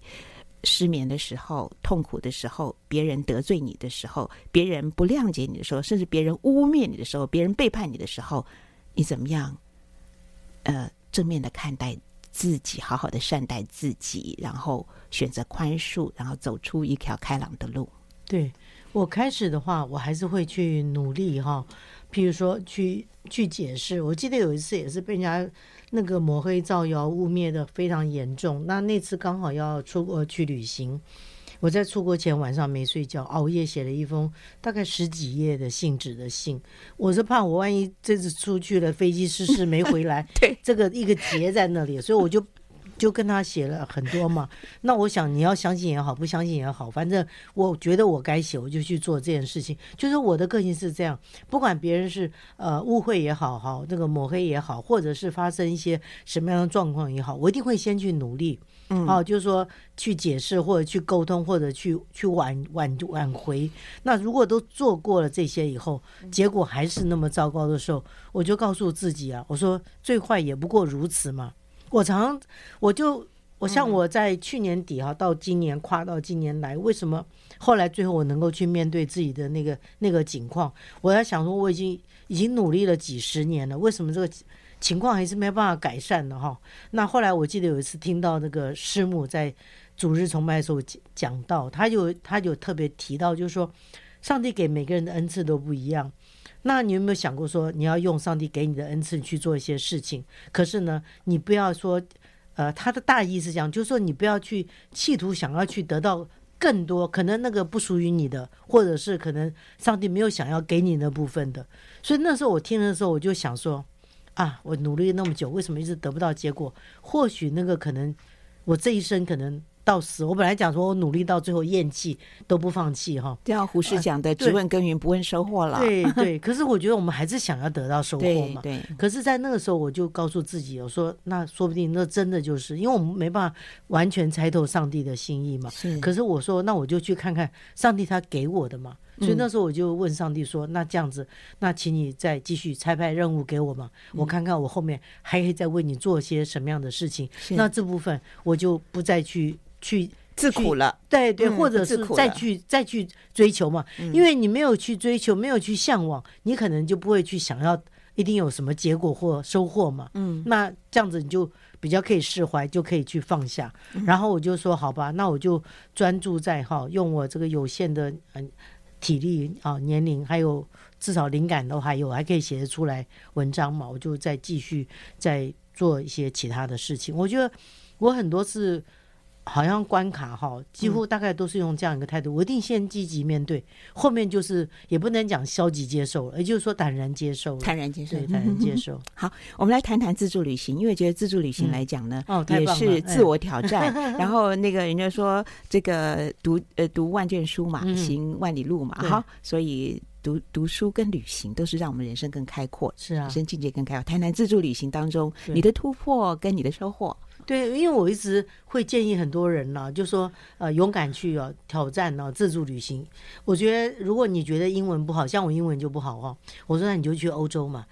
失眠的时候，痛苦的时候，别人得罪你的时候，别人不谅解你的时候，甚至别人污蔑你的时候，别人背叛你的时候，你怎么样？呃，正面的看待自己，好好的善待自己，然后选择宽恕，然后走出一条开朗的路。对，我开始的话，我还是会去努力哈，譬如说去去解释。我记得有一次也是被人家。那个抹黑、造谣、污蔑的非常严重。那那次刚好要出国去旅行，我在出国前晚上没睡觉，熬夜写了一封大概十几页的信纸的信。我是怕我万一这次出去了，飞机失事没回来，对，这个一个结在那里，所以我就。就跟他写了很多嘛，那我想你要相信也好，不相信也好，反正我觉得我该写，我就去做这件事情。就是我的个性是这样，不管别人是呃误会也好，哈，这个抹黑也好，或者是发生一些什么样的状况也好，我一定会先去努力，嗯，好，就是说去解释或者去沟通或者去去挽挽挽回。那如果都做过了这些以后，结果还是那么糟糕的时候，我就告诉自己啊，我说最坏也不过如此嘛。我常，我就我像我在去年底哈，到今年跨到今年来，为什么后来最后我能够去面对自己的那个那个境况？我在想说，我已经已经努力了几十年了，为什么这个情况还是没办法改善的？哈，那后来我记得有一次听到那个师母在主日崇拜的时候讲到，他就他就特别提到，就是说上帝给每个人的恩赐都不一样。那你有没有想过说，你要用上帝给你的恩赐去做一些事情？可是呢，你不要说，呃，他的大意是这样，就是说你不要去企图想要去得到更多，可能那个不属于你的，或者是可能上帝没有想要给你那部分的。所以那时候我听的时候，我就想说，啊，我努力那么久，为什么一直得不到结果？或许那个可能，我这一生可能。到死，我本来讲说，我努力到最后厌弃都不放弃哈。就像胡适讲的，只问耕耘不问收获了。对对，可是我觉得我们还是想要得到收获嘛。对。可是，在那个时候，我就告诉自己，我说，那说不定那真的就是，因为我们没办法完全猜透上帝的心意嘛。是。可是我说，那我就去看看上帝他给我的嘛。所以那时候我就问上帝说：“那这样子，那请你再继续差派任务给我嘛，我看看我后面还可以再为你做些什么样的事情。那这部分我就不再去。”去自苦了，对对，或者是再去再去追求嘛，因为你没有去追求，没有去向往，你可能就不会去想要一定有什么结果或收获嘛。嗯，那这样子你就比较可以释怀，就可以去放下。然后我就说好吧，那我就专注在哈，用我这个有限的嗯体力啊、年龄，还有至少灵感都还有，还可以写得出来文章嘛。我就再继续再做一些其他的事情。我觉得我很多次。好像关卡哈，几乎大概都是用这样一个态度。我一定先积极面对，后面就是也不能讲消极接受了，也就是说坦然接受，坦然接受，对，坦然接受。好，我们来谈谈自助旅行，因为觉得自助旅行来讲呢，也是自我挑战。然后那个人家说，这个读呃读万卷书嘛，行万里路嘛，好，所以读读书跟旅行都是让我们人生更开阔，是啊，人生境界更开阔。谈谈自助旅行当中你的突破跟你的收获。对，因为我一直会建议很多人呢、就说呃勇敢去啊挑战啊自助旅行。我觉得如果你觉得英文不好，像我英文就不好哦，我说那你就去欧洲嘛。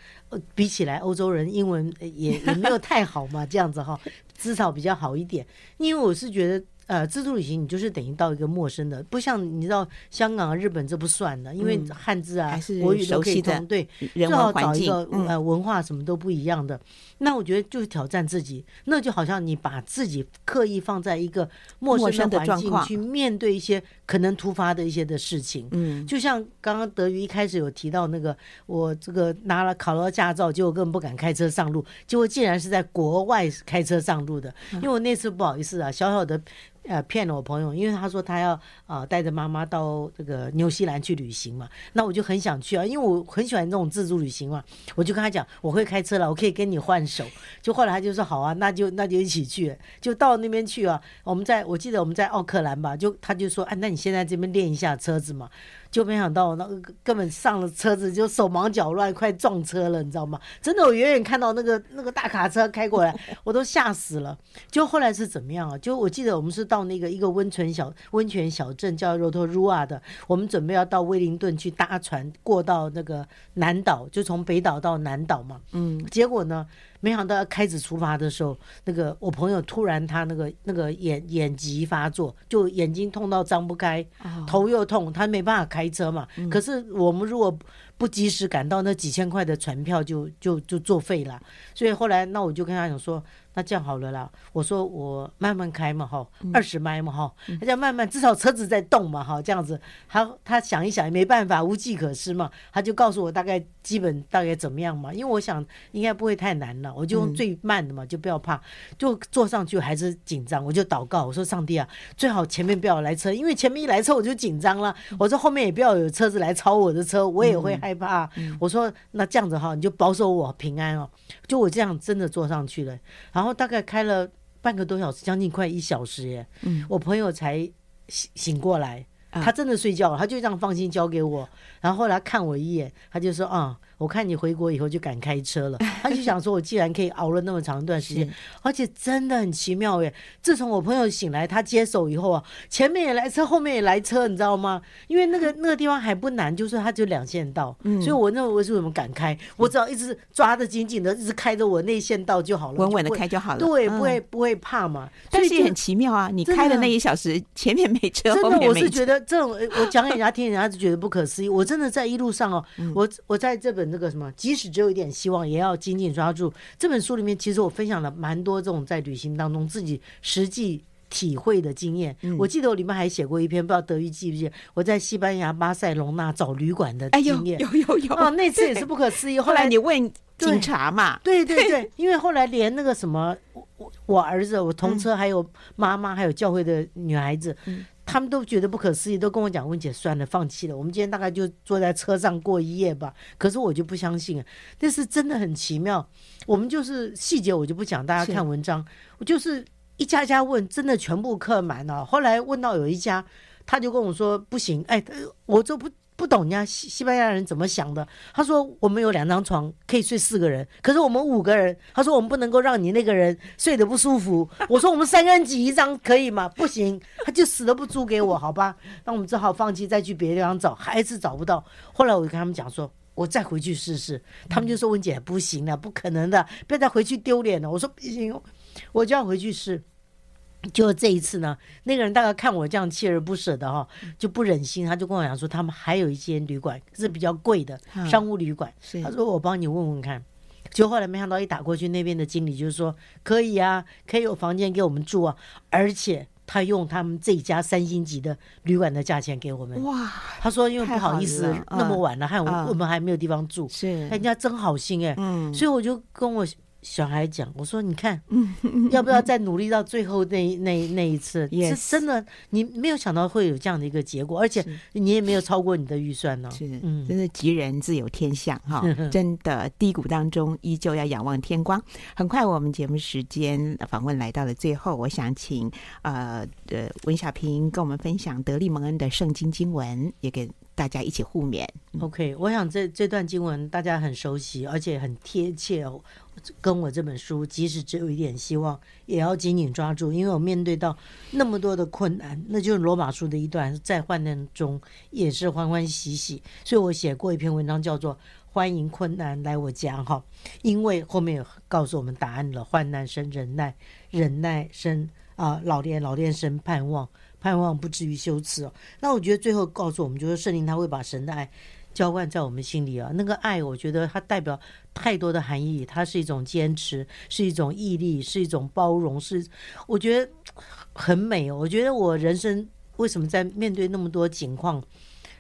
比起来欧洲人英文也也没有太好嘛，这样子哈，至少比较好一点。因为我是觉得呃，自助旅行你就是等于到一个陌生的，不像你知道香港啊、日本这不算的，因为汉字啊、嗯、国语都可以通，对，最好找一个呃文化什么都不一样的。那我觉得就是挑战自己，那就好像你把自己刻意放在一个陌生的环境去面对一些可能突发的一些的事情。嗯，就像刚刚德瑜一开始有提到那个，我这个拿了考了驾照，结果根本不敢开车上路，结果竟然是在国外开车上路的。因为我那次不好意思啊，小小的。呃，骗了我朋友，因为他说他要呃带着妈妈到这个纽西兰去旅行嘛，那我就很想去啊，因为我很喜欢这种自助旅行嘛，我就跟他讲我会开车了，我可以跟你换手，就后来他就说好啊，那就那就一起去，就到那边去啊，我们在我记得我们在奥克兰吧，就他就说哎，那你现在这边练一下车子嘛。就没想到那个根本上了车子就手忙脚乱，快撞车了，你知道吗？真的，我远远看到那个那个大卡车开过来，我都吓死了。就后来是怎么样啊？就我记得我们是到那个一个温泉小温泉小镇叫 Rotorua 的，我们准备要到威灵顿去搭船过到那个南岛，就从北岛到南岛嘛。嗯，结果呢？没想到要开始出发的时候，那个我朋友突然他那个那个眼眼疾发作，就眼睛痛到张不开，头又痛，他没办法开车嘛。可是我们如果不及时赶到，那几千块的船票就就就作废了。所以后来那我就跟他讲说。那这样好了啦，我说我慢慢开嘛哈，二十迈嘛哈，他叫慢慢，至少车子在动嘛哈，这样子，他他想一想也没办法，无计可施嘛，他就告诉我大概基本大概怎么样嘛，因为我想应该不会太难了，我就用最慢的嘛，就不要怕，就坐上去还是紧张，我就祷告，我说上帝啊，最好前面不要来车，因为前面一来车我就紧张了，我说后面也不要有车子来超我的车，我也会害怕，我说那这样子哈，你就保守我平安哦，就我这样真的坐上去了，然后。然后大概开了半个多小时，将近快一小时耶，嗯，我朋友才醒醒过来，他真的睡觉了，他就这样放心交给我，然后后来看我一眼，他就说啊。嗯我看你回国以后就敢开车了，他就想说，我既然可以熬了那么长一段时间，而且真的很奇妙耶。自从我朋友醒来，他接手以后啊，前面也来车，后面也来车，你知道吗？因为那个那个地方还不难，就是他就两线道，所以我那为什么敢开？我只要一直抓得紧紧的，一直开着我内线道就好了，稳稳的开就好了。对，不会不会怕嘛。但是也很奇妙啊，你开的那一小时前面没车，真的我是觉得这种我讲给人家听，人家就觉得不可思议。我真的在一路上哦，我我在这本。那个什么，即使只有一点希望，也要紧紧抓住。这本书里面，其实我分享了蛮多这种在旅行当中自己实际体会的经验。嗯、我记得我里面还写过一篇，不知道德语记不记得？我在西班牙巴塞隆纳找旅馆的经验。有有有哦，那次也是不可思议。后来你问警察嘛？对对对，因为后来连那个什么，我我儿子、我同车还有妈妈，还有教会的女孩子。嗯他们都觉得不可思议，都跟我讲：“温姐，算了，放弃了。我们今天大概就坐在车上过一夜吧。”可是我就不相信，但是真的很奇妙。我们就是细节，我就不讲，大家看文章。我就是一家家问，真的全部客满了。后来问到有一家，他就跟我说：“不行，哎，我就不。”不懂人家西西班牙人怎么想的。他说：“我们有两张床，可以睡四个人，可是我们五个人。”他说：“我们不能够让你那个人睡得不舒服。”我说：“我们三个人挤一张可以吗？”不行，他就死都不租给我，好吧？那我们只好放弃，再去别的地方找，还是找不到。后来我就跟他们讲说：“我再回去试试。”他们就说：“温姐，不行了，不可能的，不要再回去丢脸了。”我说：“不行，我就要回去试。”就这一次呢，那个人大概看我这样锲而不舍的哈，就不忍心，他就跟我讲说，他们还有一间旅馆是比较贵的商务旅馆，他说我帮你问问看。就后来没想到一打过去，那边的经理就是说可以啊，可以有房间给我们住啊，而且他用他们这家三星级的旅馆的价钱给我们。哇，他说因为不好意思那么晚了，还有我们还没有地方住，是。人家真好心哎，嗯，所以我就跟我。小孩讲，我说你看，要不要再努力到最后那那那一次？是 Yes. 真的，你没有想到会有这样的一个结果，而且你也没有超过你的预算呢。是，嗯，真的吉人自有天相哈，真的低谷当中依旧要仰望天光。很快我们节目时间访问来到了最后，我想请呃呃文小平跟我们分享德利蒙恩的圣经经文，也给大家一起互勉。OK，我想这这段经文大家很熟悉，而且很贴切哦。跟我这本书，即使只有一点希望，也要紧紧抓住，因为我面对到那么多的困难，那就是罗马书的一段，在患难中也是欢欢喜喜。所以我写过一篇文章，叫做“欢迎困难来我家”哈，因为后面有告诉我们答案了：患难生忍耐，忍耐生啊，老练老练生盼望，盼望不至于羞耻哦。那我觉得最后告诉我们，就是圣灵他会把神的爱浇灌在我们心里啊。那个爱，我觉得它代表太多的含义，它是一种坚持，是一种毅力，是一种包容，是我觉得很美哦。我觉得我人生为什么在面对那么多情况，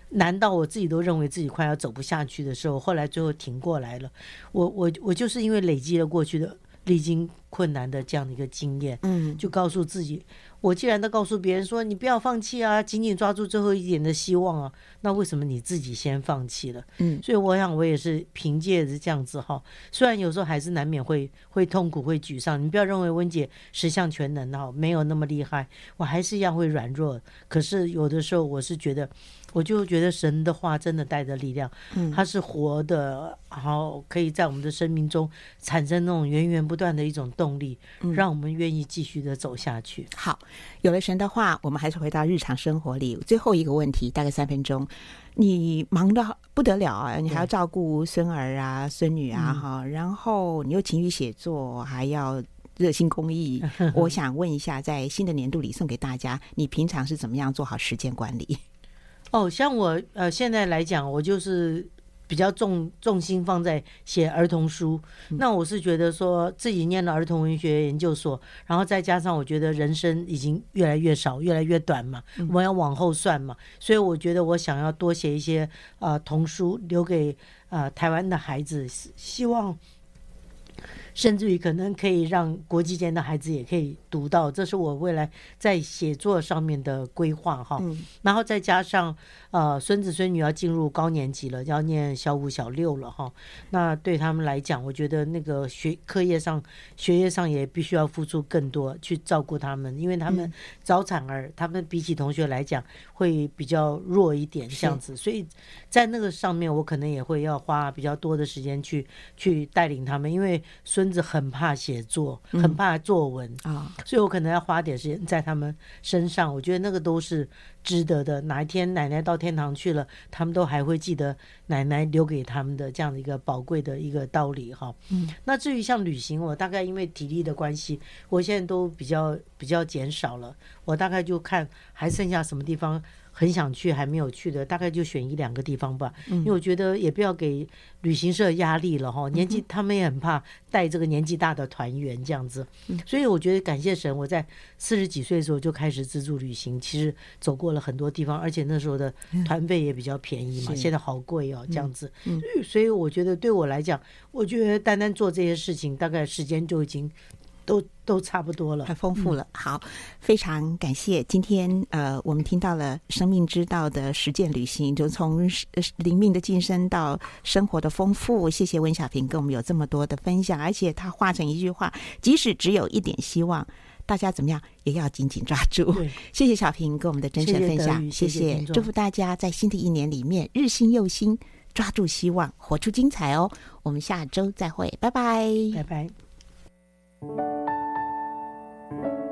难道我自己都认为自己快要走不下去的时候，后来最后挺过来了。我我我就是因为累积了过去的。历经困难的这样的一个经验，嗯，就告诉自己，我既然都告诉别人说你不要放弃啊，紧紧抓住最后一点的希望啊，那为什么你自己先放弃了？嗯，所以我想我也是凭借着这样子哈，虽然有时候还是难免会会痛苦会沮丧，你不要认为温姐十项全能哈，没有那么厉害，我还是一样会软弱，可是有的时候我是觉得。我就觉得神的话真的带着力量，嗯，它是活的，然后可以在我们的生命中产生那种源源不断的一种动力，让我们愿意继续的走下去。好，有了神的话，我们还是回到日常生活里。最后一个问题，大概三分钟，你忙得不得了啊，你还要照顾孙儿啊、孙女啊，哈，然后你又勤于写作，还要热心公益。我想问一下，在新的年度里送给大家，你平常是怎么样做好时间管理？哦，像我呃，现在来讲，我就是比较重重心放在写儿童书。那我是觉得说自己念了儿童文学研究所，然后再加上我觉得人生已经越来越少，越来越短嘛，我要往后算嘛，所以我觉得我想要多写一些呃童书，留给呃台湾的孩子，希望。甚至于可能可以让国际间的孩子也可以读到，这是我未来在写作上面的规划哈。然后再加上呃孙子孙女要进入高年级了，要念小五小六了哈。那对他们来讲，我觉得那个学课业上学业上也必须要付出更多去照顾他们，因为他们早产儿，他们比起同学来讲会比较弱一点这样子，所以在那个上面我可能也会要花比较多的时间去去带领他们，因为孙。孙子很怕写作，很怕作文啊，嗯、所以我可能要花点时间在他们身上。我觉得那个都是值得的。哪一天奶奶到天堂去了，他们都还会记得奶奶留给他们的这样的一个宝贵的一个道理哈。嗯，那至于像旅行，我大概因为体力的关系，我现在都比较比较减少了。我大概就看还剩下什么地方。很想去还没有去的，大概就选一两个地方吧。嗯、因为我觉得也不要给旅行社压力了哈。年纪他们也很怕带这个年纪大的团员这样子，嗯、所以我觉得感谢神，我在四十几岁的时候就开始自助旅行，其实走过了很多地方，而且那时候的团费也比较便宜嘛。嗯、现在好贵哦，这样子。所以我觉得对我来讲，我觉得单单做这些事情，大概时间就已经。都都差不多了，很丰富了。嗯、好，非常感谢今天呃，我们听到了生命之道的实践旅行，就从灵命的晋升到生活的丰富。谢谢温小平跟我们有这么多的分享，而且他化成一句话：即使只有一点希望，大家怎么样也要紧紧抓住。谢谢小平跟我们的真诚分享，谢谢，谢谢，祝福大家在新的一年里面日新又新，抓住希望，活出精彩哦。我们下周再会，拜拜，拜拜。Música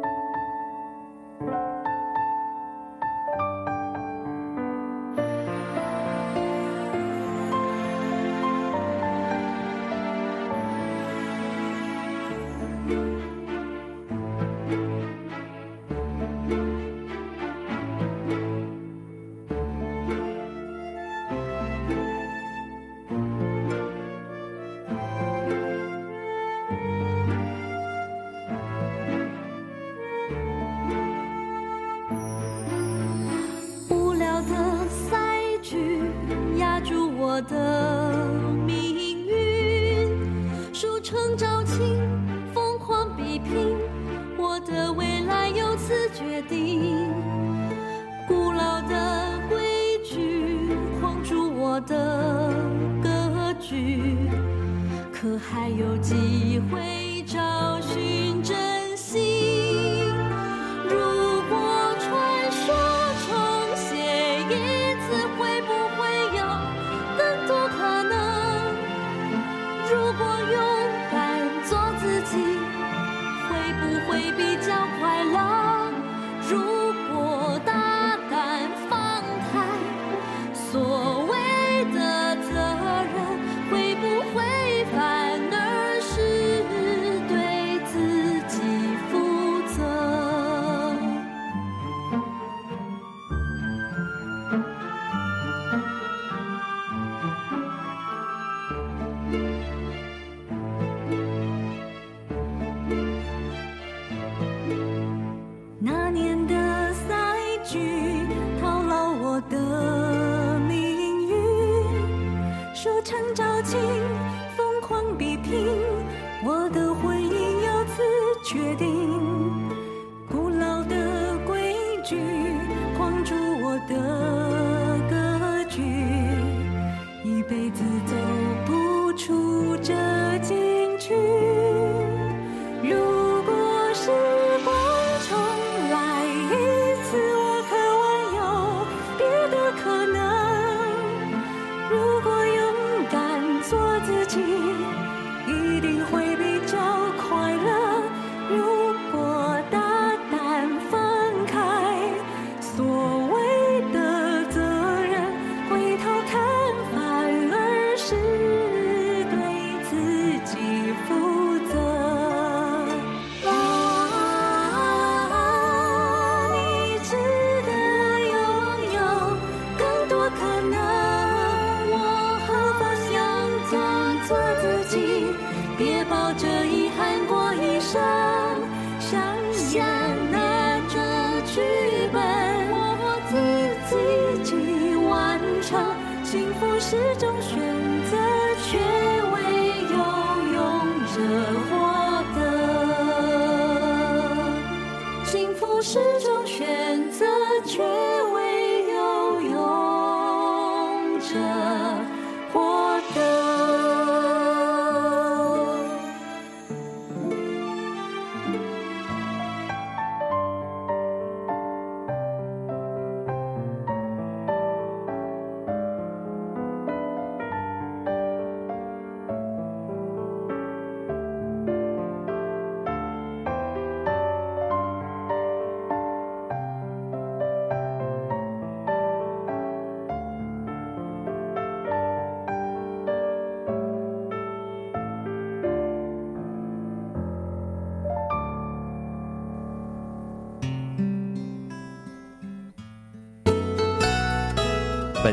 定古老的规矩框住我的格局可还有机会